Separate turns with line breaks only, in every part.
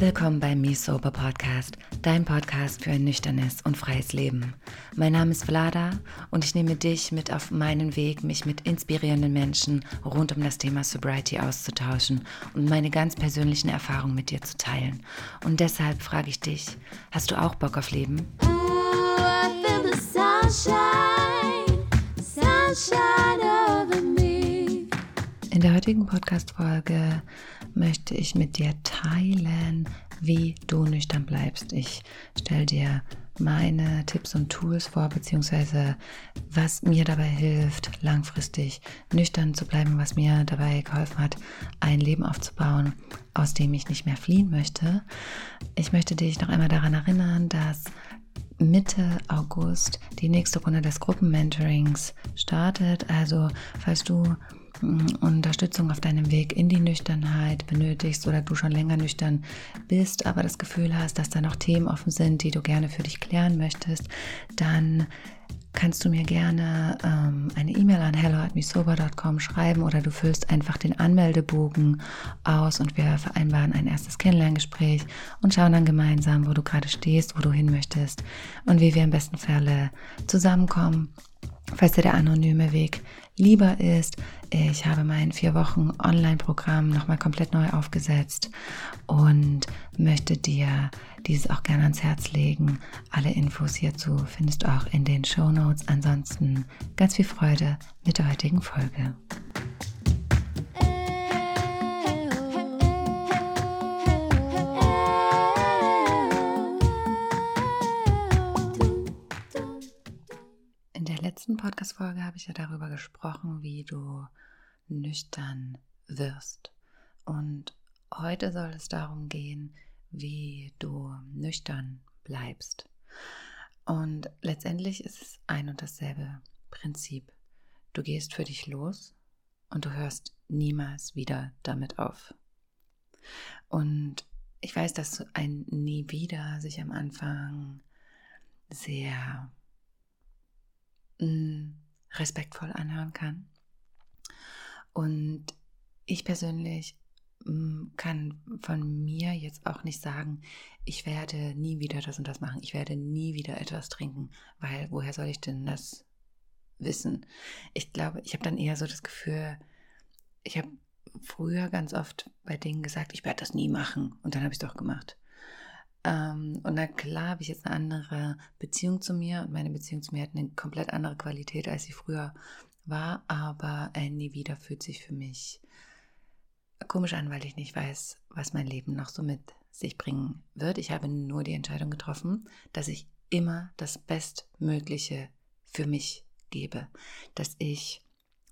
Willkommen beim Me Sober Podcast, dein Podcast für ein nüchternes und freies Leben. Mein Name ist Vlada und ich nehme dich mit auf meinen Weg, mich mit inspirierenden Menschen rund um das Thema Sobriety auszutauschen und meine ganz persönlichen Erfahrungen mit dir zu teilen. Und deshalb frage ich dich, hast du auch Bock auf Leben?
Ooh, I feel the sunshine, sunshine.
In der heutigen Podcast-Folge möchte ich mit dir teilen, wie du nüchtern bleibst. Ich stelle dir meine Tipps und Tools vor, beziehungsweise was mir dabei hilft, langfristig nüchtern zu bleiben, was mir dabei geholfen hat, ein Leben aufzubauen, aus dem ich nicht mehr fliehen möchte. Ich möchte dich noch einmal daran erinnern, dass Mitte August die nächste Runde des Gruppenmentorings startet. Also falls du Unterstützung auf deinem Weg in die Nüchternheit benötigst oder du schon länger nüchtern bist, aber das Gefühl hast, dass da noch Themen offen sind, die du gerne für dich klären möchtest, dann kannst du mir gerne ähm, eine E-Mail an hello@misober.com schreiben oder du füllst einfach den Anmeldebogen aus und wir vereinbaren ein erstes Kennenlerngespräch und schauen dann gemeinsam, wo du gerade stehst, wo du hin möchtest und wie wir im besten Falle zusammenkommen. Falls dir der anonyme Weg lieber ist, ich habe mein vier Wochen Online-Programm nochmal komplett neu aufgesetzt und möchte dir dieses auch gerne ans Herz legen. Alle Infos hierzu findest du auch in den Show Notes. Ansonsten ganz viel Freude mit der heutigen Folge. Letzten Podcast-Folge habe ich ja darüber gesprochen, wie du nüchtern wirst. Und heute soll es darum gehen, wie du nüchtern bleibst. Und letztendlich ist es ein und dasselbe Prinzip. Du gehst für dich los und du hörst niemals wieder damit auf. Und ich weiß, dass ein Nie wieder sich am Anfang sehr mm, respektvoll anhören kann. Und ich persönlich mm, kann von mir jetzt auch nicht sagen, ich werde nie wieder das und das machen, ich werde nie wieder etwas trinken, weil woher soll ich denn das wissen? Ich glaube, ich habe dann eher so das Gefühl, ich habe früher ganz oft bei Dingen gesagt, ich werde das nie machen und dann habe ich es doch gemacht. Ähm, und na klar habe ich jetzt eine andere Beziehung zu mir und meine Beziehung zu mir hat eine komplett andere Qualität, als sie früher war, aber äh, nie wieder fühlt sich für mich komisch an, weil ich nicht weiß, was mein Leben noch so mit sich bringen wird. Ich habe nur die Entscheidung getroffen, dass ich immer das Bestmögliche für mich gebe, dass ich,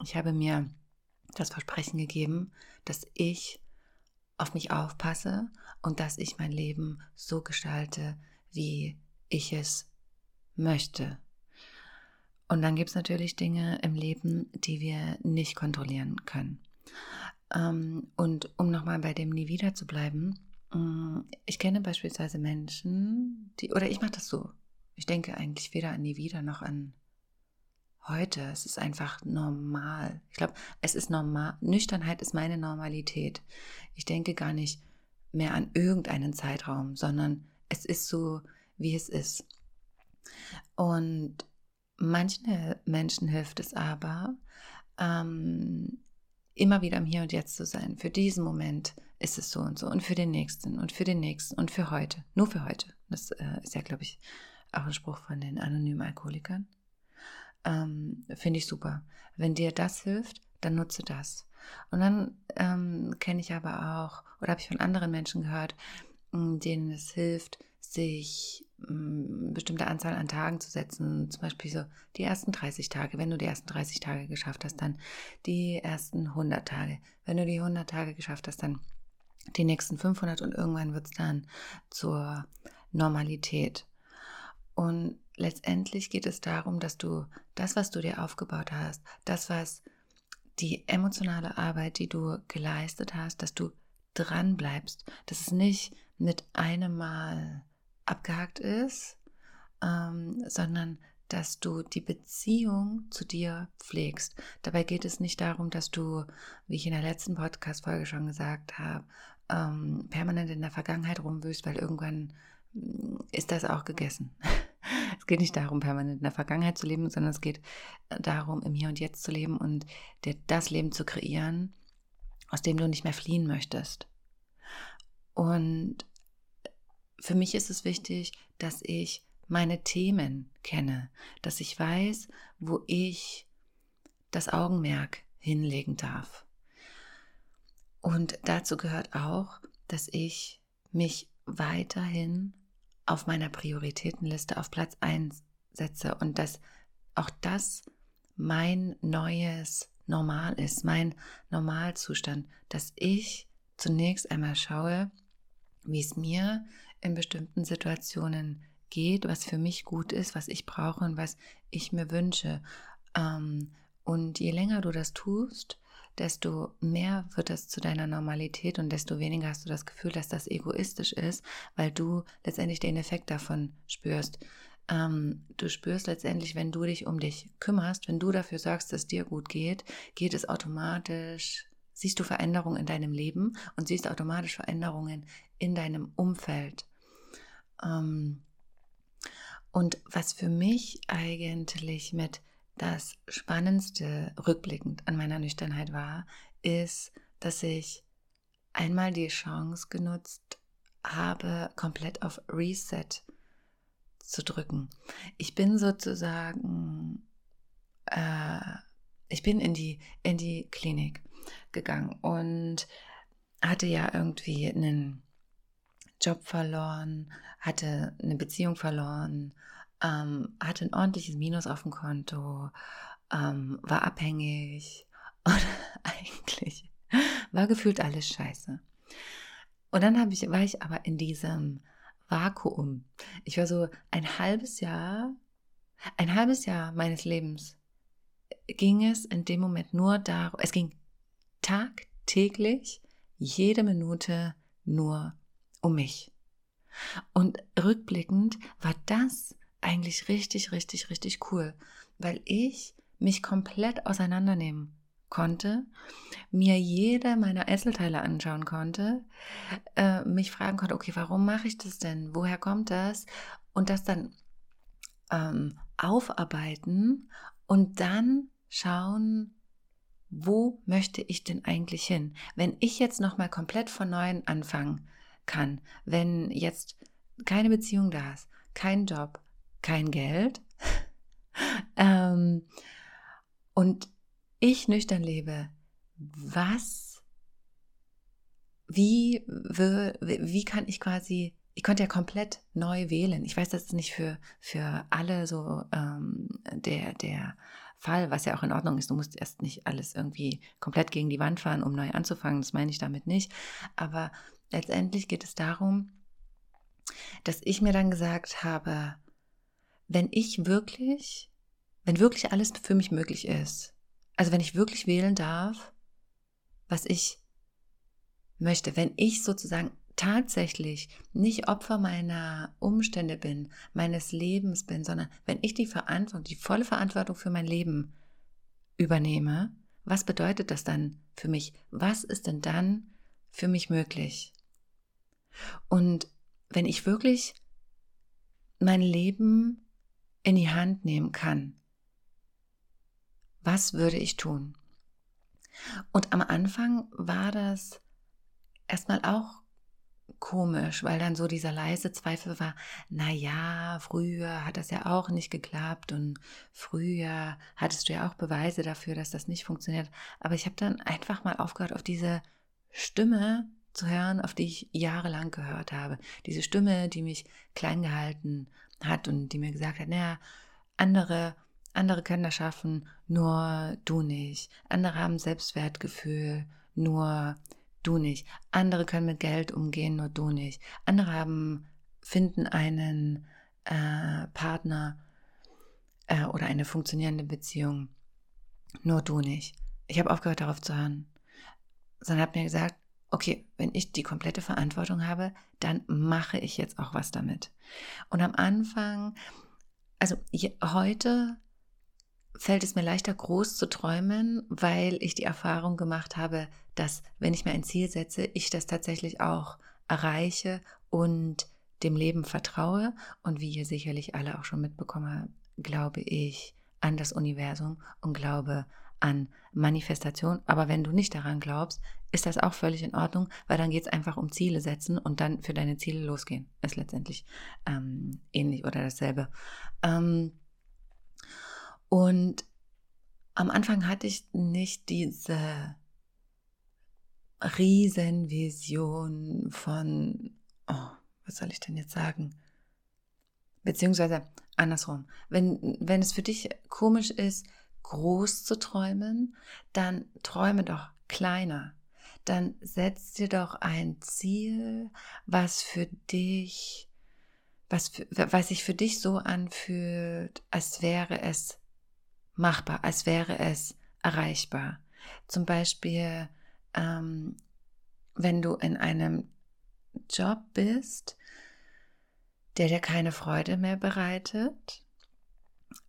ich habe mir das Versprechen gegeben, dass ich auf mich aufpasse und dass ich mein Leben so gestalte, wie ich es möchte. Und dann gibt es natürlich Dinge im Leben, die wir nicht kontrollieren können. Ähm, und um nochmal bei dem Nie wieder zu bleiben, mm, ich kenne beispielsweise Menschen, die, oder ich mache das so. Ich denke eigentlich weder an Nie wieder noch an heute. Es ist einfach normal. Ich glaube, es ist normal. Nüchternheit ist meine Normalität. Ich denke gar nicht mehr an irgendeinen Zeitraum, sondern es ist so, wie es ist. Und Manchen Menschen hilft es aber, ähm, immer wieder im Hier und Jetzt zu sein. Für diesen Moment ist es so und so und für den nächsten und für den nächsten und für heute. Nur für heute. Das äh, ist ja, glaube ich, auch ein Spruch von den anonymen Alkoholikern. Ähm, Finde ich super. Wenn dir das hilft, dann nutze das. Und dann ähm, kenne ich aber auch, oder habe ich von anderen Menschen gehört, denen es hilft, sich eine bestimmte Anzahl an Tagen zu setzen. Zum Beispiel so die ersten 30 Tage. Wenn du die ersten 30 Tage geschafft hast, dann die ersten 100 Tage. Wenn du die 100 Tage geschafft hast, dann die nächsten 500 und irgendwann wird es dann zur Normalität. Und letztendlich geht es darum, dass du das, was du dir aufgebaut hast, das, was die emotionale Arbeit, die du geleistet hast, dass du dran bleibst, dass es nicht mit einem Mal abgehakt ist, ähm, sondern dass du die Beziehung zu dir pflegst. Dabei geht es nicht darum, dass du, wie ich in der letzten Podcast-Folge schon gesagt habe, ähm, permanent in der Vergangenheit rumwühlst, weil irgendwann mm, ist das auch gegessen. es geht nicht darum, permanent in der Vergangenheit zu leben, sondern es geht äh, darum, im Hier und Jetzt zu leben und dir das Leben zu kreieren, aus dem du nicht mehr fliehen möchtest. Und für mich ist es wichtig, dass ich meine Themen kenne, dass ich weiß, wo ich das Augenmerk hinlegen darf. Und dazu gehört auch, dass ich mich weiterhin auf meiner Prioritätenliste auf Platz 1 setze und dass auch das mein neues Normal ist, mein Normalzustand, dass ich zunächst einmal schaue, wie es mir in bestimmten Situationen geht, was für mich gut ist, was ich brauche und was ich mir wünsche. Ähm, und je länger du das tust, desto mehr wird das zu deiner Normalität und desto weniger hast du das Gefühl, dass das egoistisch ist, weil du letztendlich den Effekt davon spürst. Ähm, du spürst letztendlich, wenn du dich um dich kümmerst, wenn du dafür sorgst, dass dir gut geht, geht es automatisch, siehst du Veränderungen in deinem Leben und siehst automatisch Veränderungen in deinem Umfeld. Ähm, und was für mich eigentlich mit das Spannendste rückblickend an meiner Nüchternheit war, ist, dass ich einmal die Chance genutzt habe, komplett auf Reset zu drücken. Ich bin sozusagen, äh, ich bin in die, in die Klinik gegangen und hatte ja irgendwie einen Job verloren, hatte eine Beziehung verloren, ähm, hatte ein ordentliches Minus auf dem Konto, ähm, war abhängig und eigentlich war gefühlt alles scheiße. Und dann ich, war ich aber in diesem Vakuum. Ich war so ein halbes Jahr, ein halbes Jahr meines Lebens ging es in dem Moment nur darum, es ging tagtäglich, jede Minute nur um mich. Und rückblickend war das eigentlich richtig, richtig, richtig cool, weil ich mich komplett auseinandernehmen konnte, mir jede meiner Einzelteile anschauen konnte, äh, mich fragen konnte, okay, warum mache ich das denn? Woher kommt das? Und das dann ähm, aufarbeiten und dann schauen, wo möchte ich denn eigentlich hin? Wenn ich jetzt nochmal komplett von neuem anfangen kann, wenn jetzt keine Beziehung da ist, kein Job, kein Geld ähm, und ich nüchtern lebe, was, wie, wie kann ich quasi, ich konnte ja komplett neu wählen. Ich weiß, das ist nicht für, für alle so ähm, der, der Fall, was ja auch in Ordnung ist. Du musst erst nicht alles irgendwie komplett gegen die Wand fahren, um neu anzufangen. Das meine ich damit nicht. Aber letztendlich geht es darum, dass ich mir dann gesagt habe, wenn ich wirklich, wenn wirklich alles für mich möglich ist, also wenn ich wirklich wählen darf, was ich möchte, wenn ich sozusagen tatsächlich nicht Opfer meiner Umstände bin, meines Lebens bin, sondern wenn ich die Verantwortung, die volle Verantwortung für mein Leben übernehme, was bedeutet das dann für mich? Was ist denn dann für mich möglich? Und wenn ich wirklich mein Leben in die Hand nehmen kann, was würde ich tun? Und am Anfang war das erstmal auch komisch, weil dann so dieser leise Zweifel war, na ja, früher hat das ja auch nicht geklappt und früher hattest du ja auch Beweise dafür, dass das nicht funktioniert. Aber ich habe dann einfach mal aufgehört, auf diese Stimme zu hören, auf die ich jahrelang gehört habe. Diese Stimme, die mich klein gehalten hat und die mir gesagt hat, naja, andere, andere können das schaffen, nur du nicht. Andere haben Selbstwertgefühl, nur du nicht. Andere können mit Geld umgehen, nur du nicht. Andere haben, finden einen äh, Partner äh, oder eine funktionierende Beziehung, nur du nicht. Ich habe aufgehört, darauf zu hören. Sondern habe mir gesagt, okay, wenn ich die komplette Verantwortung habe, dann mache ich jetzt auch was damit. Und am Anfang also heute fällt es mir leichter, groß zu träumen, weil ich die Erfahrung gemacht habe, dass wenn ich mir ein Ziel setze, ich das tatsächlich auch erreiche und dem Leben vertraue. Und wie ihr sicherlich alle auch schon mitbekommen habt, glaube ich an das Universum und glaube an Manifestation. Aber wenn du nicht daran glaubst, ist das auch völlig in Ordnung, weil dann geht es einfach um Ziele setzen und dann für deine Ziele losgehen. Ist letztendlich ähm, ähnlich oder dasselbe. Ähm, und am Anfang hatte ich nicht diese Riesenvision von, oh, was soll ich denn jetzt sagen? Beziehungsweise andersrum. Wenn, wenn es für dich komisch ist, groß zu träumen, dann träume doch kleiner. Dann setz dir doch ein Ziel, was für dich, was, für, was sich für dich so anfühlt, als wäre es machbar, als wäre es erreichbar. Zum Beispiel, ähm, wenn du in einem Job bist, der dir keine Freude mehr bereitet,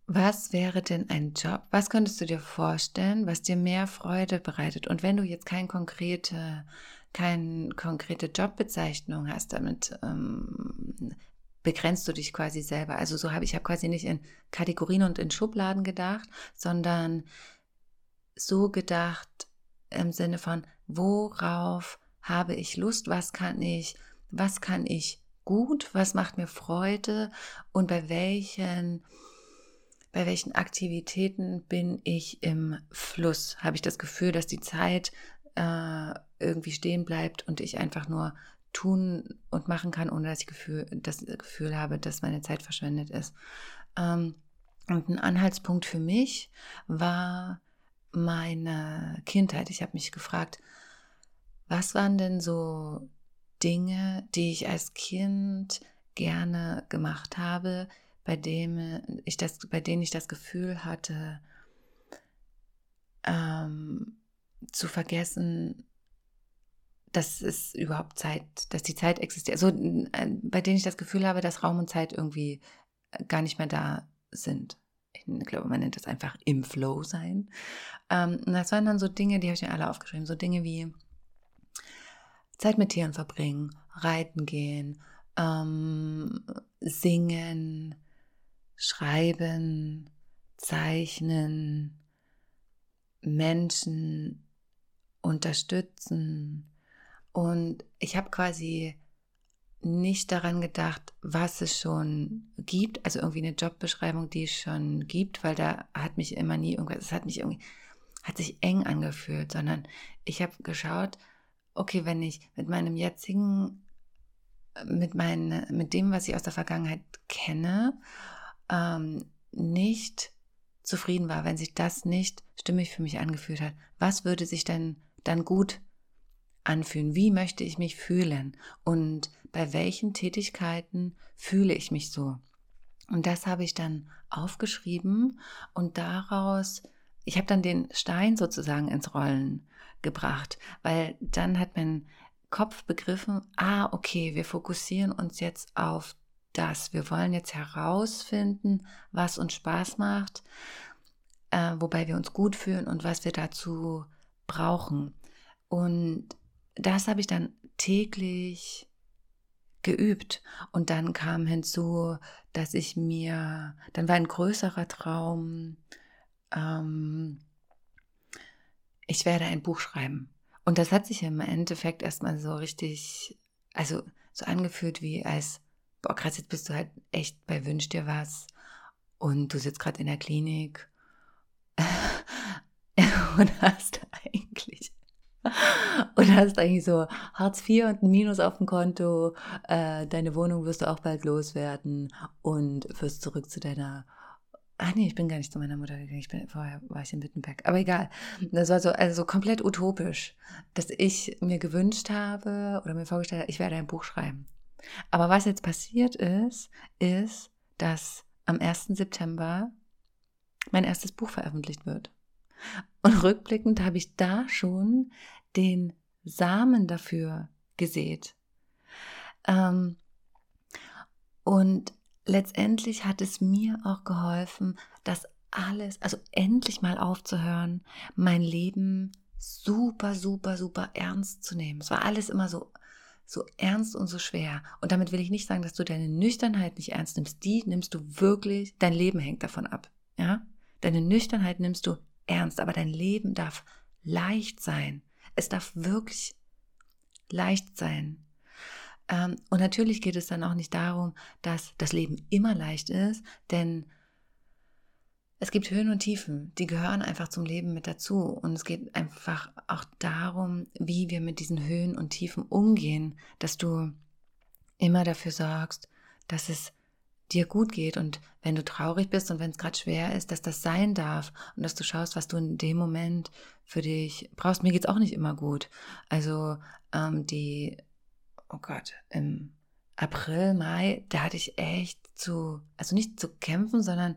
was wäre denn ein Job? Was könntest du dir vorstellen, was dir mehr Freude bereitet? Und wenn du jetzt keine konkrete, keine konkrete Jobbezeichnung hast, damit ähm, begrenzt du dich quasi selber. Also so habe ich habe quasi nicht in Kategorien und in Schubladen gedacht, sondern so gedacht im Sinne von worauf habe ich Lust, was kann ich, was kann ich gut, was macht mir Freude und bei welchen bei welchen Aktivitäten bin ich im Fluss? Habe ich das Gefühl, dass die Zeit äh, irgendwie stehen bleibt und ich einfach nur tun und machen kann, ohne dass ich Gefühl, das Gefühl habe, dass meine Zeit verschwendet ist. Ähm, und ein Anhaltspunkt für mich war meine Kindheit. Ich habe mich gefragt, was waren denn so Dinge, die ich als Kind gerne gemacht habe, bei, dem ich das, bei denen ich das Gefühl hatte, ähm, zu vergessen, dass es überhaupt Zeit, dass die Zeit existiert. Also äh, bei denen ich das Gefühl habe, dass Raum und Zeit irgendwie äh, gar nicht mehr da sind. Ich glaube, man nennt das einfach im Flow sein. Ähm, und das waren dann so Dinge, die habe ich mir alle aufgeschrieben. So Dinge wie Zeit mit Tieren verbringen, reiten gehen, ähm, singen, schreiben, zeichnen, Menschen unterstützen, und ich habe quasi nicht daran gedacht, was es schon gibt, also irgendwie eine Jobbeschreibung, die es schon gibt, weil da hat mich immer nie irgendwas, es hat mich irgendwie, hat sich eng angefühlt, sondern ich habe geschaut, okay, wenn ich mit meinem jetzigen, mit meinen, mit dem, was ich aus der Vergangenheit kenne, ähm, nicht zufrieden war, wenn sich das nicht stimmig für mich angefühlt hat, was würde sich denn dann gut anfühlen? Wie möchte ich mich fühlen? Und bei welchen Tätigkeiten fühle ich mich so? Und das habe ich dann aufgeschrieben und daraus, ich habe dann den Stein sozusagen ins Rollen gebracht, weil dann hat mein Kopf begriffen, ah, okay, wir fokussieren uns jetzt auf das. Wir wollen jetzt herausfinden, was uns Spaß macht, äh, wobei wir uns gut fühlen und was wir dazu brauchen. Und das habe ich dann täglich geübt. Und dann kam hinzu, dass ich mir, dann war ein größerer Traum, ähm, ich werde ein Buch schreiben. Und das hat sich im Endeffekt erstmal so richtig, also so angefühlt wie als, boah, krass, jetzt bist du halt echt bei Wünsch dir was und du sitzt gerade in der Klinik und hast eigentlich und hast eigentlich so Hartz IV und ein Minus auf dem Konto, äh, deine Wohnung wirst du auch bald loswerden und wirst zurück zu deiner Ah nee, ich bin gar nicht zu meiner Mutter gegangen. Ich bin, vorher war ich in Wittenberg. Aber egal. Das war so, also komplett utopisch, dass ich mir gewünscht habe oder mir vorgestellt habe, ich werde ein Buch schreiben. Aber was jetzt passiert ist, ist, dass am 1. September mein erstes Buch veröffentlicht wird. Und rückblickend habe ich da schon den Samen dafür gesät. Ähm, und letztendlich hat es mir auch geholfen, das alles, also endlich mal aufzuhören, mein Leben super, super, super ernst zu nehmen. Es war alles immer so, so ernst und so schwer. Und damit will ich nicht sagen, dass du deine Nüchternheit nicht ernst nimmst. Die nimmst du wirklich, dein Leben hängt davon ab. Ja? Deine Nüchternheit nimmst du ernst, aber dein Leben darf leicht sein. Es darf wirklich leicht sein. Ähm, und natürlich geht es dann auch nicht darum, dass das Leben immer leicht ist, denn es gibt Höhen und Tiefen, die gehören einfach zum Leben mit dazu. Und es geht einfach auch darum, wie wir mit diesen Höhen und Tiefen umgehen, dass du immer dafür sorgst, dass es dir gut geht und wenn du traurig bist und wenn es gerade schwer ist, dass das sein darf und dass du schaust, was du in dem Moment für dich brauchst. Mir geht es auch nicht immer gut. Also ähm, die, oh Gott, im April, Mai, da hatte ich echt zu, also nicht zu kämpfen, sondern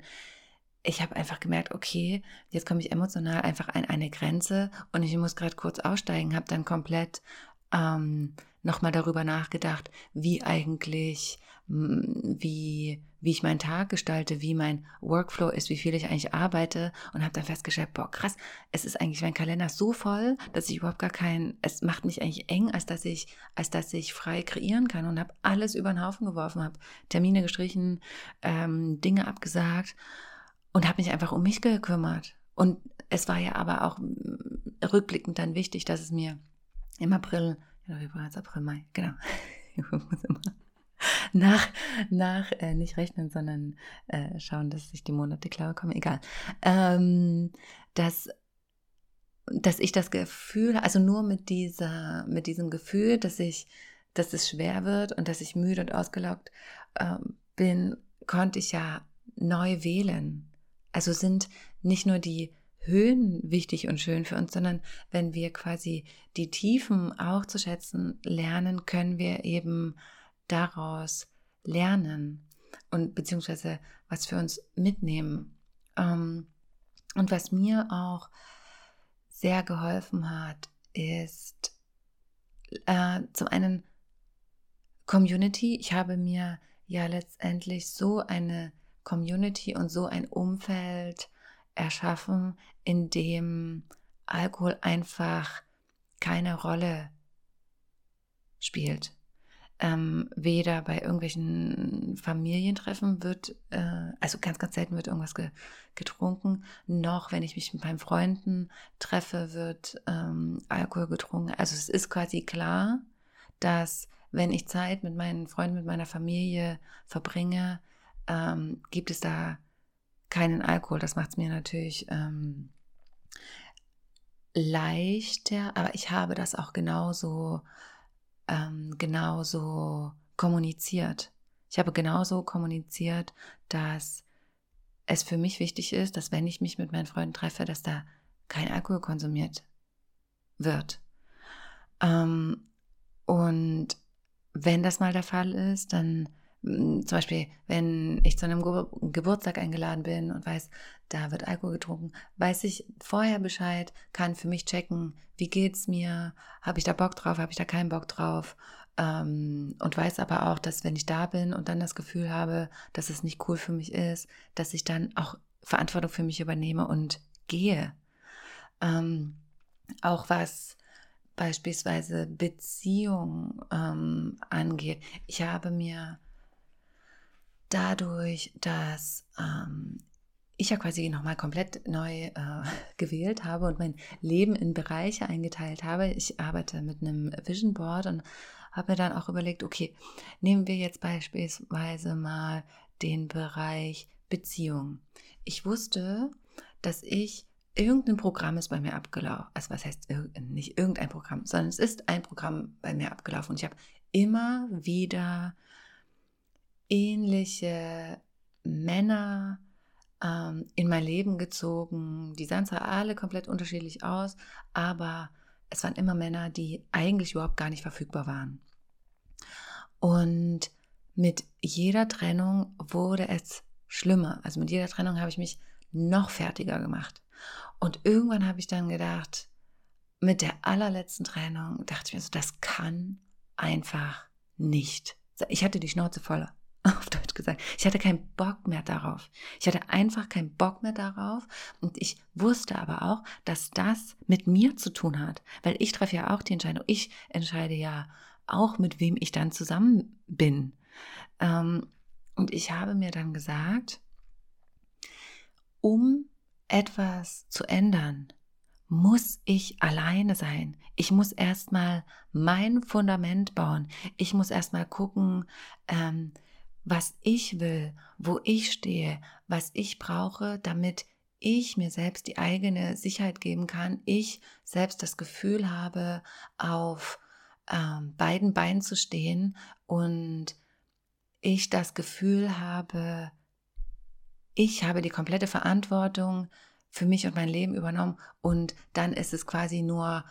ich habe einfach gemerkt, okay, jetzt komme ich emotional einfach an eine Grenze und ich muss gerade kurz aussteigen, habe dann komplett ähm, nochmal darüber nachgedacht, wie eigentlich, wie, wie ich meinen Tag gestalte, wie mein Workflow ist, wie viel ich eigentlich arbeite und habe dann festgestellt, boah, krass, es ist eigentlich, mein Kalender so voll, dass ich überhaupt gar keinen, es macht mich eigentlich eng, als dass ich, als dass ich frei kreieren kann und habe alles über den Haufen geworfen, habe Termine gestrichen, ähm, Dinge abgesagt und habe mich einfach um mich gekümmert. Und es war ja aber auch mm, rückblickend dann wichtig, dass es mir im April, ja, wie war es April, Mai, genau. Nach, nach äh, nicht rechnen, sondern äh, schauen, dass ich die Monate klar komme, egal. Ähm, dass, dass ich das Gefühl, also nur mit dieser, mit diesem Gefühl, dass ich, dass es schwer wird und dass ich müde und ausgelaugt äh, bin, konnte ich ja neu wählen. Also sind nicht nur die Höhen wichtig und schön für uns, sondern wenn wir quasi die Tiefen auch zu schätzen lernen, können wir eben daraus lernen und beziehungsweise was für uns mitnehmen. Ähm, und was mir auch sehr geholfen hat, ist äh, zum einen Community. Ich habe mir ja letztendlich so eine Community und so ein Umfeld erschaffen, in dem Alkohol einfach keine Rolle spielt. Ähm, weder bei irgendwelchen Familientreffen wird, äh, also ganz, ganz selten wird irgendwas ge getrunken, noch wenn ich mich mit meinen Freunden treffe, wird ähm, Alkohol getrunken. Also es ist quasi klar, dass wenn ich Zeit mit meinen Freunden, mit meiner Familie verbringe, ähm, gibt es da keinen Alkohol. Das macht es mir natürlich ähm, leichter, aber ich habe das auch genauso, ähm, genauso kommuniziert. Ich habe genauso kommuniziert, dass es für mich wichtig ist, dass wenn ich mich mit meinen Freunden treffe, dass da kein Alkohol konsumiert wird. Ähm, und wenn das mal der Fall ist, dann zum Beispiel, wenn ich zu einem Ge Geburtstag eingeladen bin und weiß, da wird Alkohol getrunken, weiß ich vorher Bescheid, kann für mich checken, wie geht's mir, habe ich da Bock drauf, habe ich da keinen Bock drauf ähm, und weiß aber auch, dass wenn ich da bin und dann das Gefühl habe, dass es nicht cool für mich ist, dass ich dann auch Verantwortung für mich übernehme und gehe. Ähm, auch was beispielsweise Beziehung ähm, angeht. Ich habe mir dadurch, dass ähm, ich ja quasi nochmal komplett neu äh, gewählt habe und mein Leben in Bereiche eingeteilt habe. Ich arbeite mit einem Vision Board und habe mir dann auch überlegt, okay, nehmen wir jetzt beispielsweise mal den Bereich Beziehung. Ich wusste, dass ich irgendein Programm ist bei mir abgelaufen. Also was heißt nicht irgendein Programm, sondern es ist ein Programm bei mir abgelaufen. Und ich habe immer wieder ähnliche Männer ähm, in mein Leben gezogen. Die sahen zwar alle komplett unterschiedlich aus, aber es waren immer Männer, die eigentlich überhaupt gar nicht verfügbar waren. Und mit jeder Trennung wurde es schlimmer. Also mit jeder Trennung habe ich mich noch fertiger gemacht. Und irgendwann habe ich dann gedacht, mit der allerletzten Trennung dachte ich mir so, das kann einfach nicht. Ich hatte die Schnauze voll auf Deutsch gesagt. Ich hatte keinen Bock mehr darauf. Ich hatte einfach keinen Bock mehr darauf. Und ich wusste aber auch, dass das mit mir zu tun hat. Weil ich treffe ja auch die Entscheidung. Ich entscheide ja auch, mit wem ich dann zusammen bin. Ähm, und ich habe mir dann gesagt, um etwas zu ändern, muss ich alleine sein. Ich muss erstmal mein Fundament bauen. Ich muss erstmal gucken, ähm, was ich will, wo ich stehe, was ich brauche, damit ich mir selbst die eigene Sicherheit geben kann, ich selbst das Gefühl habe, auf ähm, beiden Beinen zu stehen und ich das Gefühl habe, ich habe die komplette Verantwortung für mich und mein Leben übernommen und dann ist es quasi nur,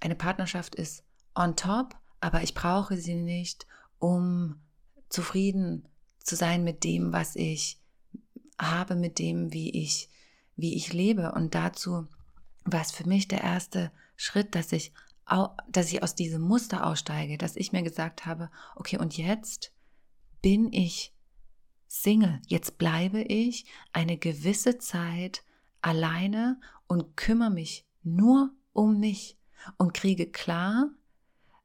eine Partnerschaft ist on top, aber ich brauche sie nicht, um zufrieden zu sein mit dem, was ich habe, mit dem, wie ich, wie ich lebe. Und dazu war es für mich der erste Schritt, dass ich, dass ich aus diesem Muster aussteige, dass ich mir gesagt habe, okay, und jetzt bin ich Single. Jetzt bleibe ich eine gewisse Zeit alleine und kümmere mich nur um mich und kriege klar,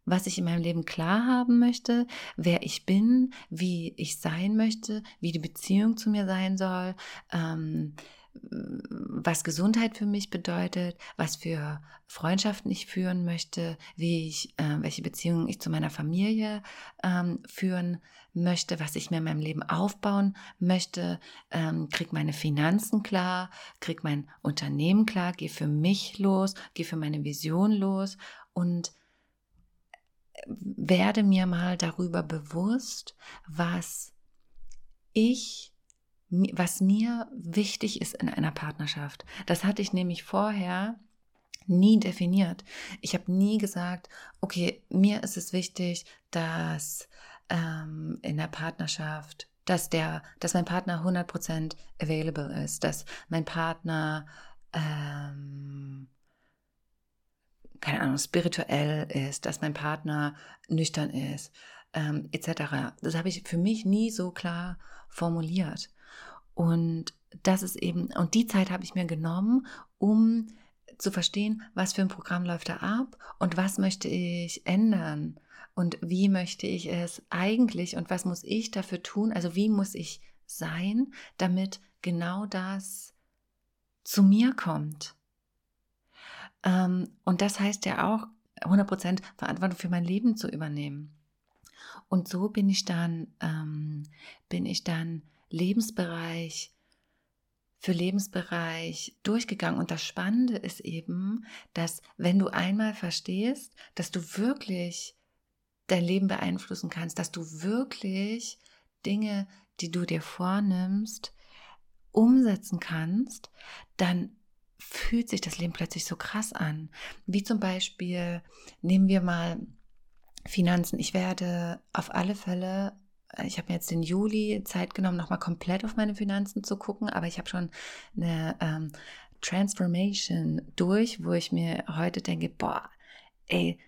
was ich in meinem Leben klar haben möchte, wer ich bin, wie ich sein möchte, wie die Beziehung zu mir sein soll, ähm, was Gesundheit für mich bedeutet, was für Freundschaften ich führen möchte, wie ich, äh, welche Beziehungen ich zu meiner Familie ähm, führen möchte, was ich mir in meinem Leben aufbauen möchte, ähm, krieg meine Finanzen klar, krieg mein Unternehmen klar, gehe für mich los, gehe für meine Vision los und werde mir mal darüber bewusst, was ich was mir wichtig ist in einer Partnerschaft. Das hatte ich nämlich vorher nie definiert. Ich habe nie gesagt, okay, mir ist es wichtig, dass ähm, in der Partnerschaft, dass der, dass mein Partner 100% available ist, dass mein Partner ähm, keine Ahnung, spirituell ist, dass mein Partner nüchtern ist, ähm, etc. Das habe ich für mich nie so klar formuliert. Und das ist eben, und die Zeit habe ich mir genommen, um zu verstehen, was für ein Programm läuft da ab und was möchte ich ändern und wie möchte ich es eigentlich und was muss ich dafür tun, also wie muss ich sein, damit genau das zu mir kommt. Ähm, und das heißt ja auch, 100% Verantwortung für mein Leben zu übernehmen. Und so bin ich dann, ähm, bin ich dann Lebensbereich für Lebensbereich durchgegangen. Und das Spannende ist eben, dass wenn du einmal verstehst, dass du wirklich dein Leben beeinflussen kannst, dass du wirklich Dinge, die du dir vornimmst, umsetzen kannst, dann fühlt sich das Leben plötzlich so krass an. Wie zum Beispiel, nehmen wir mal Finanzen. Ich werde auf alle Fälle ich habe mir jetzt den Juli Zeit genommen, nochmal komplett auf meine Finanzen zu gucken, aber ich habe schon eine ähm, Transformation durch, wo ich mir heute denke, boah, ey,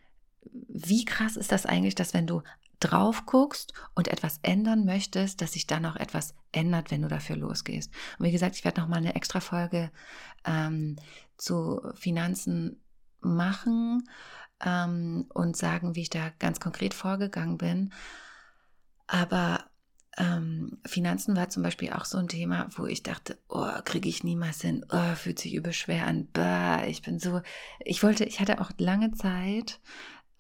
wie krass ist das eigentlich, dass wenn du drauf guckst und etwas ändern möchtest, dass sich dann auch etwas ändert, wenn du dafür losgehst. Und wie gesagt, ich werde nochmal eine extra Folge ähm, zu Finanzen machen ähm, und sagen, wie ich da ganz konkret vorgegangen bin. Aber ähm, Finanzen war zum Beispiel auch so ein Thema, wo ich dachte, oh, kriege ich niemals hin, oh, fühlt sich übel schwer an, bah, ich bin so, ich wollte, ich hatte auch lange Zeit,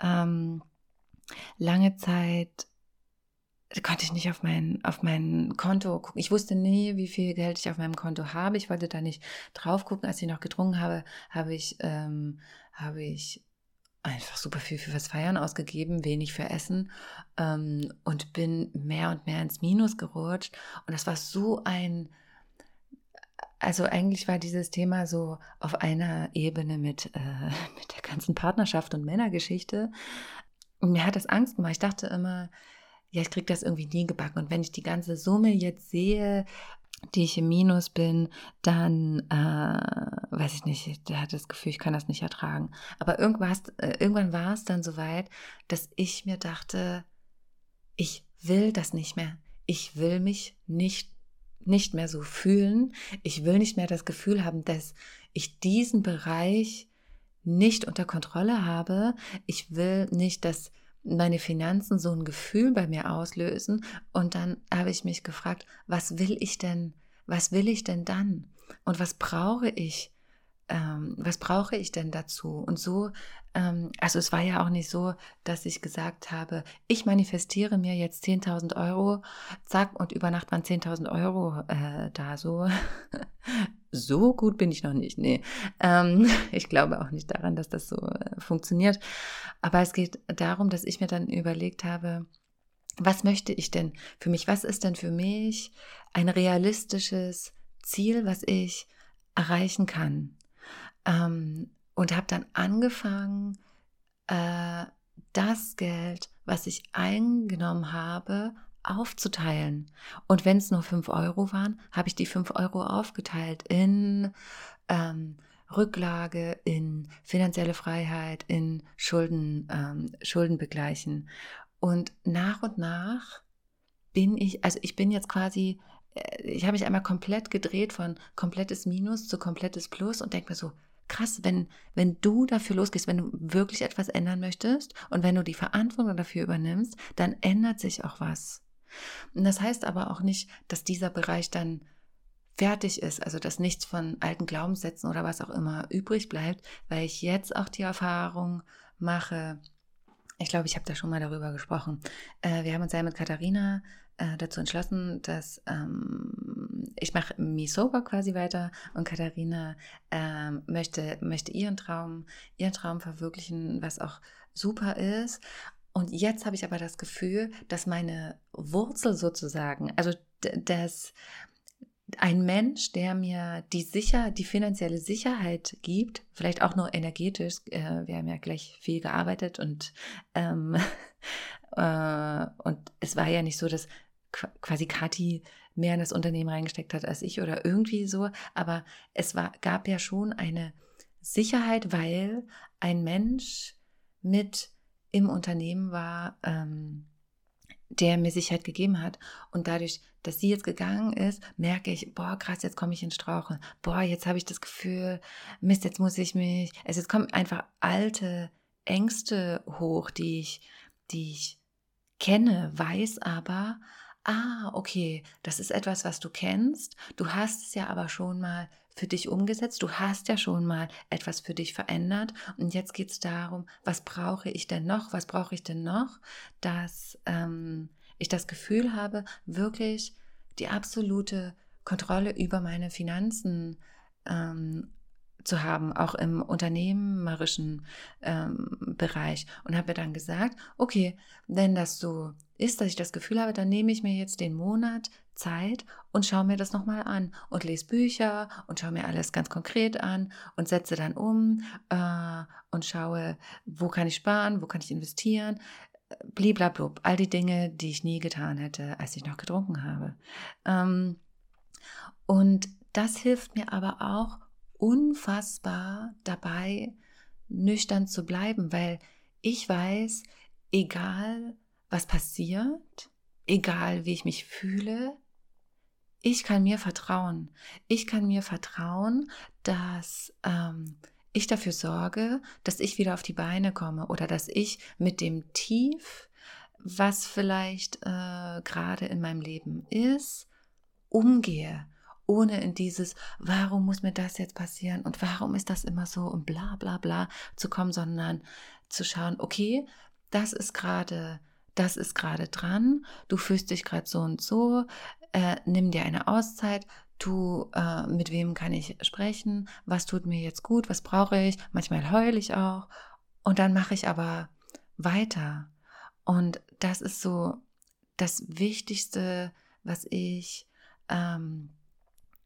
ähm, lange Zeit konnte ich nicht auf mein, auf mein Konto gucken. Ich wusste nie, wie viel Geld ich auf meinem Konto habe. Ich wollte da nicht drauf gucken. Als ich noch gedrungen habe, habe ich, ähm, habe ich einfach super viel für was Feiern ausgegeben, wenig für Essen ähm, und bin mehr und mehr ins Minus gerutscht. Und das war so ein, also eigentlich war dieses Thema so auf einer Ebene mit, äh, mit der ganzen Partnerschaft und Männergeschichte. Und mir hat das Angst gemacht. Ich dachte immer, ja, ich kriege das irgendwie nie gebacken. Und wenn ich die ganze Summe jetzt sehe, die ich im Minus bin, dann äh, weiß ich nicht, der hat das Gefühl, ich kann das nicht ertragen. Aber irgendwann, äh, irgendwann war es dann soweit, dass ich mir dachte, ich will das nicht mehr. ich will mich nicht, nicht mehr so fühlen. Ich will nicht mehr das Gefühl haben, dass ich diesen Bereich nicht unter Kontrolle habe. Ich will nicht, dass meine Finanzen so ein Gefühl bei mir auslösen. Und dann habe ich mich gefragt, was will ich denn, was will ich denn dann? Und was brauche ich? Ähm, was brauche ich denn dazu? Und so, ähm, also es war ja auch nicht so, dass ich gesagt habe, ich manifestiere mir jetzt 10.000 Euro, zack, und über Nacht waren 10.000 Euro äh, da. So, so gut bin ich noch nicht. Nee, ähm, ich glaube auch nicht daran, dass das so äh, funktioniert. Aber es geht darum, dass ich mir dann überlegt habe, was möchte ich denn für mich? Was ist denn für mich ein realistisches Ziel, was ich erreichen kann? Ähm, und habe dann angefangen, äh, das Geld, was ich eingenommen habe, aufzuteilen. Und wenn es nur 5 Euro waren, habe ich die 5 Euro aufgeteilt in ähm, Rücklage, in finanzielle Freiheit, in Schulden, ähm, Schulden. Und nach und nach bin ich, also ich bin jetzt quasi, äh, ich habe mich einmal komplett gedreht von komplettes Minus zu komplettes Plus und denke mir so, krass, wenn, wenn du dafür losgehst, wenn du wirklich etwas ändern möchtest und wenn du die Verantwortung dafür übernimmst, dann ändert sich auch was. Und das heißt aber auch nicht, dass dieser Bereich dann fertig ist, also dass nichts von alten Glaubenssätzen oder was auch immer übrig bleibt, weil ich jetzt auch die Erfahrung mache, ich glaube, ich habe da schon mal darüber gesprochen. Äh, wir haben uns ja mit Katharina äh, dazu entschlossen, dass ähm, ich mache Me Sober quasi weiter und Katharina ähm, möchte, möchte ihren Traum, ihren Traum verwirklichen, was auch super ist. Und jetzt habe ich aber das Gefühl, dass meine Wurzel sozusagen, also dass ein Mensch, der mir die sicher, die finanzielle Sicherheit gibt, vielleicht auch nur energetisch, äh, wir haben ja gleich viel gearbeitet und ähm, äh, und es war ja nicht so, dass quasi Kathi mehr in das Unternehmen reingesteckt hat als ich oder irgendwie so, aber es war, gab ja schon eine Sicherheit, weil ein Mensch mit im Unternehmen war, ähm, der mir Sicherheit gegeben hat. Und dadurch, dass sie jetzt gegangen ist, merke ich, boah, krass, jetzt komme ich ins Straucheln. Boah, jetzt habe ich das Gefühl, Mist, jetzt muss ich mich. Also jetzt kommen einfach alte Ängste hoch, die ich, die ich kenne, weiß aber, ah, okay, das ist etwas, was du kennst. Du hast es ja aber schon mal für dich umgesetzt. Du hast ja schon mal etwas für dich verändert. Und jetzt geht es darum, was brauche ich denn noch? Was brauche ich denn noch, dass ähm, ich das Gefühl habe, wirklich die absolute Kontrolle über meine Finanzen ähm, zu haben, auch im unternehmerischen ähm, Bereich. Und habe dann gesagt, okay, wenn das so ist, dass ich das Gefühl habe, dann nehme ich mir jetzt den Monat Zeit und schaue mir das nochmal an und lese Bücher und schaue mir alles ganz konkret an und setze dann um äh, und schaue, wo kann ich sparen, wo kann ich investieren, bliblablub, all die Dinge, die ich nie getan hätte, als ich noch getrunken habe. Ähm, und das hilft mir aber auch unfassbar dabei, nüchtern zu bleiben, weil ich weiß, egal was passiert, egal wie ich mich fühle, ich kann mir vertrauen. Ich kann mir vertrauen, dass ähm, ich dafür sorge, dass ich wieder auf die Beine komme oder dass ich mit dem Tief, was vielleicht äh, gerade in meinem Leben ist, umgehe, ohne in dieses, warum muss mir das jetzt passieren und warum ist das immer so und bla bla bla zu kommen, sondern zu schauen, okay, das ist gerade das ist gerade dran, du fühlst dich gerade so und so, äh, nimm dir eine Auszeit, du, äh, mit wem kann ich sprechen, was tut mir jetzt gut, was brauche ich, manchmal heule ich auch und dann mache ich aber weiter. Und das ist so das Wichtigste, was ich ähm,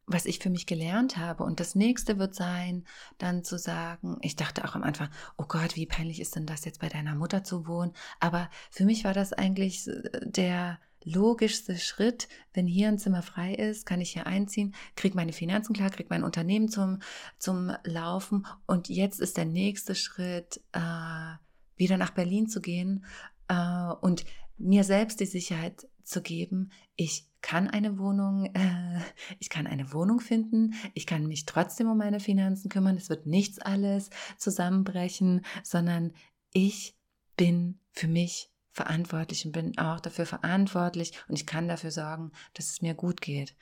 was ich für mich gelernt habe. Und das nächste wird sein, dann zu sagen, ich dachte auch am Anfang, oh Gott, wie peinlich ist denn das jetzt bei deiner Mutter zu wohnen? Aber für mich war das eigentlich äh, der logischste Schritt, wenn hier ein Zimmer frei ist, kann ich hier einziehen, kriege meine Finanzen klar, kriege mein Unternehmen zum, zum Laufen. Und jetzt ist der nächste Schritt, äh, wieder nach Berlin zu gehen äh, und mir selbst die Sicherheit zu geben, ich kann eine Wohnung, äh, ich kann eine Wohnung finden, ich kann mich trotzdem um meine Finanzen kümmern, es wird nichts alles zusammenbrechen, sondern ich bin für mich verantwortlich und bin auch dafür verantwortlich und ich kann dafür sorgen, dass es mir gut geht.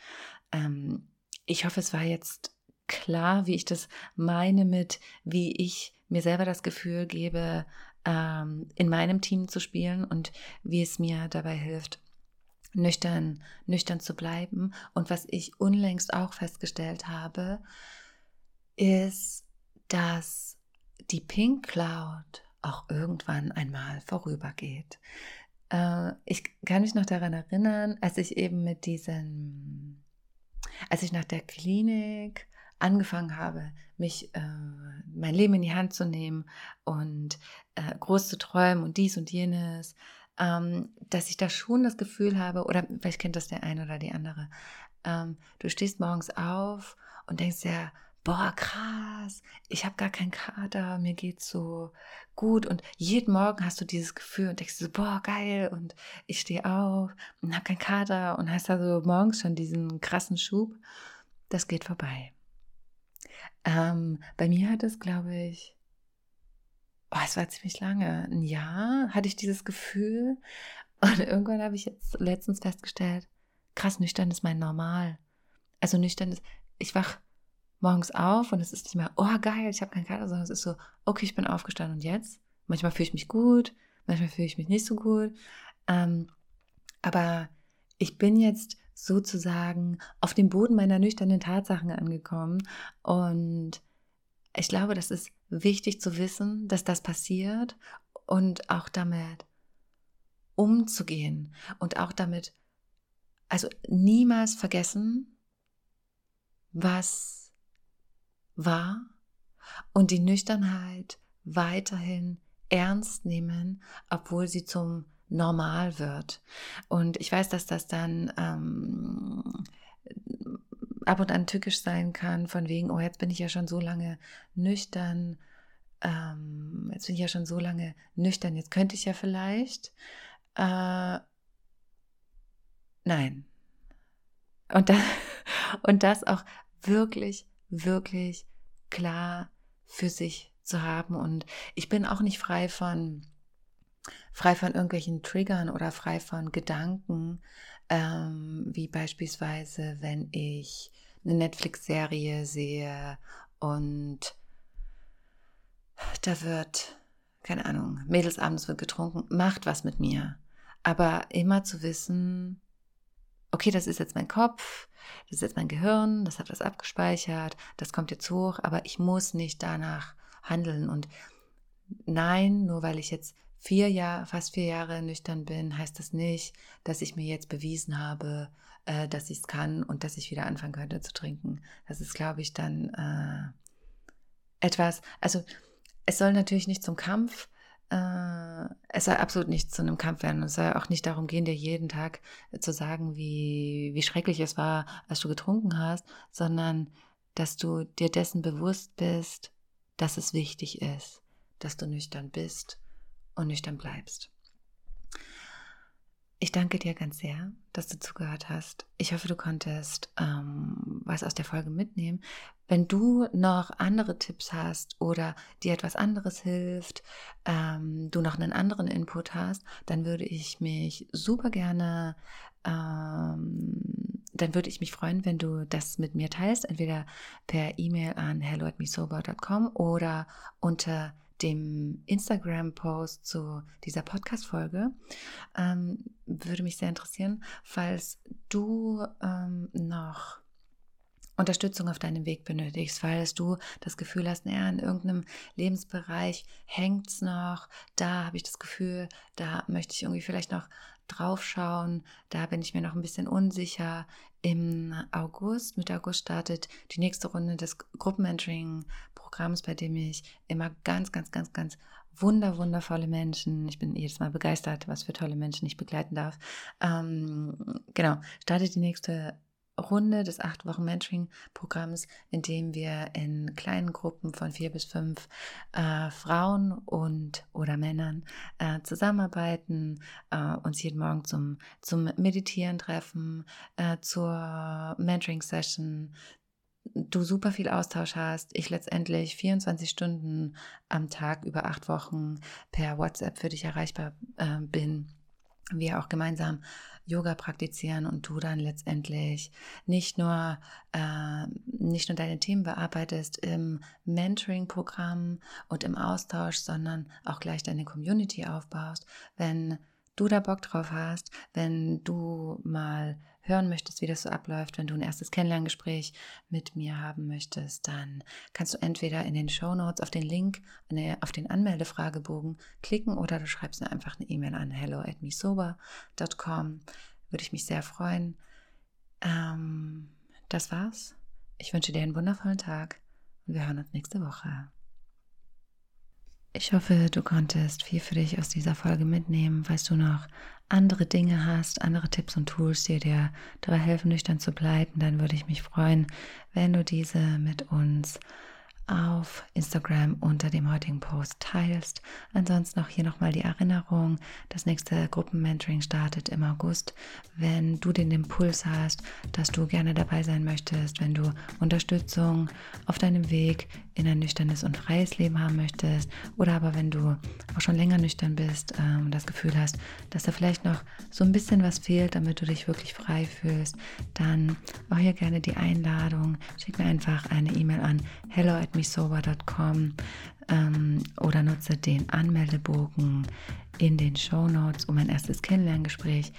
Ähm, ich hoffe, es war jetzt klar, wie ich das meine mit, wie ich mir selber das Gefühl gebe, ähm, in meinem Team zu spielen und wie es mir dabei hilft, nüchtern, nüchtern zu bleiben. Und was ich unlängst auch festgestellt habe, ist, dass die Pink Cloud auch irgendwann einmal vorübergeht. Äh, ich kann mich noch daran erinnern, als ich eben mit diesen, als ich nach der Klinik angefangen habe, mich äh, mein Leben in die Hand zu nehmen und äh, groß zu träumen und dies und jenes, ähm, dass ich da schon das Gefühl habe, oder vielleicht kennt das der eine oder die andere, ähm, du stehst morgens auf und denkst ja, boah, krass, ich habe gar keinen Kater, mir geht's so gut und jeden Morgen hast du dieses Gefühl und denkst so, boah, geil und ich stehe auf und habe keinen Kater und hast da so morgens schon diesen krassen Schub, das geht vorbei. Ähm, bei mir hat es, glaube ich, oh, es war ziemlich lange, ein Jahr hatte ich dieses Gefühl und irgendwann habe ich jetzt letztens festgestellt, krass, nüchtern ist mein Normal. Also nüchtern ist, ich wach morgens auf und es ist nicht mehr, oh geil, ich habe keinen Kater, sondern es ist so, okay, ich bin aufgestanden und jetzt? Manchmal fühle ich mich gut, manchmal fühle ich mich nicht so gut. Ähm, aber ich bin jetzt sozusagen auf dem Boden meiner nüchternen Tatsachen angekommen. Und ich glaube, das ist wichtig zu wissen, dass das passiert und auch damit umzugehen und auch damit, also niemals vergessen, was war und die Nüchternheit weiterhin ernst nehmen, obwohl sie zum normal wird. Und ich weiß, dass das dann ähm, ab und an tückisch sein kann, von wegen, oh, jetzt bin ich ja schon so lange nüchtern, ähm, jetzt bin ich ja schon so lange nüchtern, jetzt könnte ich ja vielleicht. Äh, nein. Und, da, und das auch wirklich, wirklich klar für sich zu haben. Und ich bin auch nicht frei von frei von irgendwelchen Triggern oder frei von Gedanken, ähm, wie beispielsweise, wenn ich eine Netflix-Serie sehe und da wird, keine Ahnung, Mädelsabends wird getrunken, macht was mit mir. Aber immer zu wissen, okay, das ist jetzt mein Kopf, das ist jetzt mein Gehirn, das hat was abgespeichert, das kommt jetzt hoch, aber ich muss nicht danach handeln. Und nein, nur weil ich jetzt vier Jahre, fast vier Jahre nüchtern bin, heißt das nicht, dass ich mir jetzt bewiesen habe, äh, dass ich es kann und dass ich wieder anfangen könnte zu trinken. Das ist, glaube ich, dann äh, etwas, also es soll natürlich nicht zum Kampf, äh, es soll absolut nicht zu einem Kampf werden. Es soll auch nicht darum gehen, dir jeden Tag zu sagen, wie, wie schrecklich es war, als du getrunken hast, sondern dass du dir dessen bewusst bist, dass es wichtig ist, dass du nüchtern bist und nüchtern bleibst. Ich danke dir ganz sehr, dass du zugehört hast. Ich hoffe, du konntest ähm, was aus der Folge mitnehmen. Wenn du noch andere Tipps hast oder dir etwas anderes hilft, ähm, du noch einen anderen Input hast, dann würde ich mich super gerne, ähm, dann würde ich mich freuen, wenn du das mit mir teilst, entweder per E-Mail an hello at mesober.com oder unter dem Instagram-Post zu dieser Podcast-Folge. Ähm, würde mich sehr interessieren, falls du ähm, noch Unterstützung auf deinem Weg benötigst, falls du das Gefühl hast, naja, in irgendeinem Lebensbereich hängt es noch, da habe ich das Gefühl, da möchte ich irgendwie vielleicht noch draufschauen, da bin ich mir noch ein bisschen unsicher. Im August, Mitte August startet die nächste Runde des Gruppenmentoring-Programms, bei dem ich immer ganz, ganz, ganz, ganz wunder, wundervolle Menschen, ich bin jedes Mal begeistert, was für tolle Menschen ich begleiten darf. Ähm, genau, startet die nächste Runde des acht Wochen Mentoring-Programms, in dem wir in kleinen Gruppen von vier bis fünf äh, Frauen und oder Männern äh, zusammenarbeiten, äh, uns jeden Morgen zum, zum Meditieren treffen, äh, zur Mentoring-Session, du super viel Austausch hast, ich letztendlich 24 Stunden am Tag über acht Wochen per WhatsApp für dich erreichbar äh, bin wir auch gemeinsam Yoga praktizieren und du dann letztendlich nicht nur, äh, nicht nur deine Themen bearbeitest im Mentoring-Programm und im Austausch, sondern auch gleich deine Community aufbaust. Wenn du da Bock drauf hast, wenn du mal hören möchtest, wie das so abläuft, wenn du ein erstes Kennenlerngespräch mit mir haben möchtest, dann kannst du entweder in den Show Notes auf den Link, auf den Anmeldefragebogen klicken oder du schreibst mir einfach eine E-Mail an hello at mesober.com. Würde ich mich sehr freuen. Ähm, das war's. Ich wünsche dir einen wundervollen Tag und wir hören uns nächste Woche. Ich hoffe, du konntest viel für dich aus dieser Folge mitnehmen. Falls du noch andere Dinge hast, andere Tipps und Tools, die dir dabei helfen, nüchtern zu bleiben, dann würde ich mich freuen, wenn du diese mit uns auf Instagram unter dem heutigen Post teilst. Ansonsten auch hier nochmal die Erinnerung, das nächste Gruppenmentoring startet im August. Wenn du den Impuls hast, dass du gerne dabei sein möchtest, wenn du Unterstützung auf deinem Weg in ein nüchternes und freies Leben haben möchtest oder aber wenn du auch schon länger nüchtern bist ähm, und das Gefühl hast, dass da vielleicht noch so ein bisschen was fehlt, damit du dich wirklich frei fühlst, dann auch hier gerne die Einladung. Schick mir einfach eine E-Mail an hello at mesober.com ähm, oder nutze den Anmeldebogen in den Show Notes, um ein erstes Kennenlerngespräch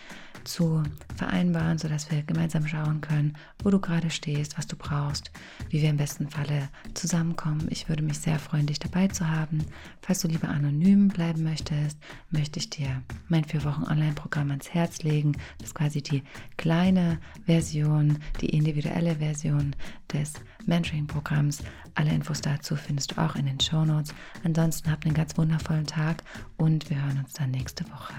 zu vereinbaren, sodass wir gemeinsam schauen können, wo du gerade stehst, was du brauchst, wie wir im besten Falle zusammenkommen. Ich würde mich sehr freuen, dich dabei zu haben. Falls du lieber anonym bleiben möchtest, möchte ich dir mein vier Wochen Online-Programm ans Herz legen. Das ist quasi die kleine Version, die individuelle Version des Mentoring-Programms. Alle Infos dazu findest du auch in den Show Notes. Ansonsten habt einen ganz wundervollen Tag und wir hören uns dann nächste Woche.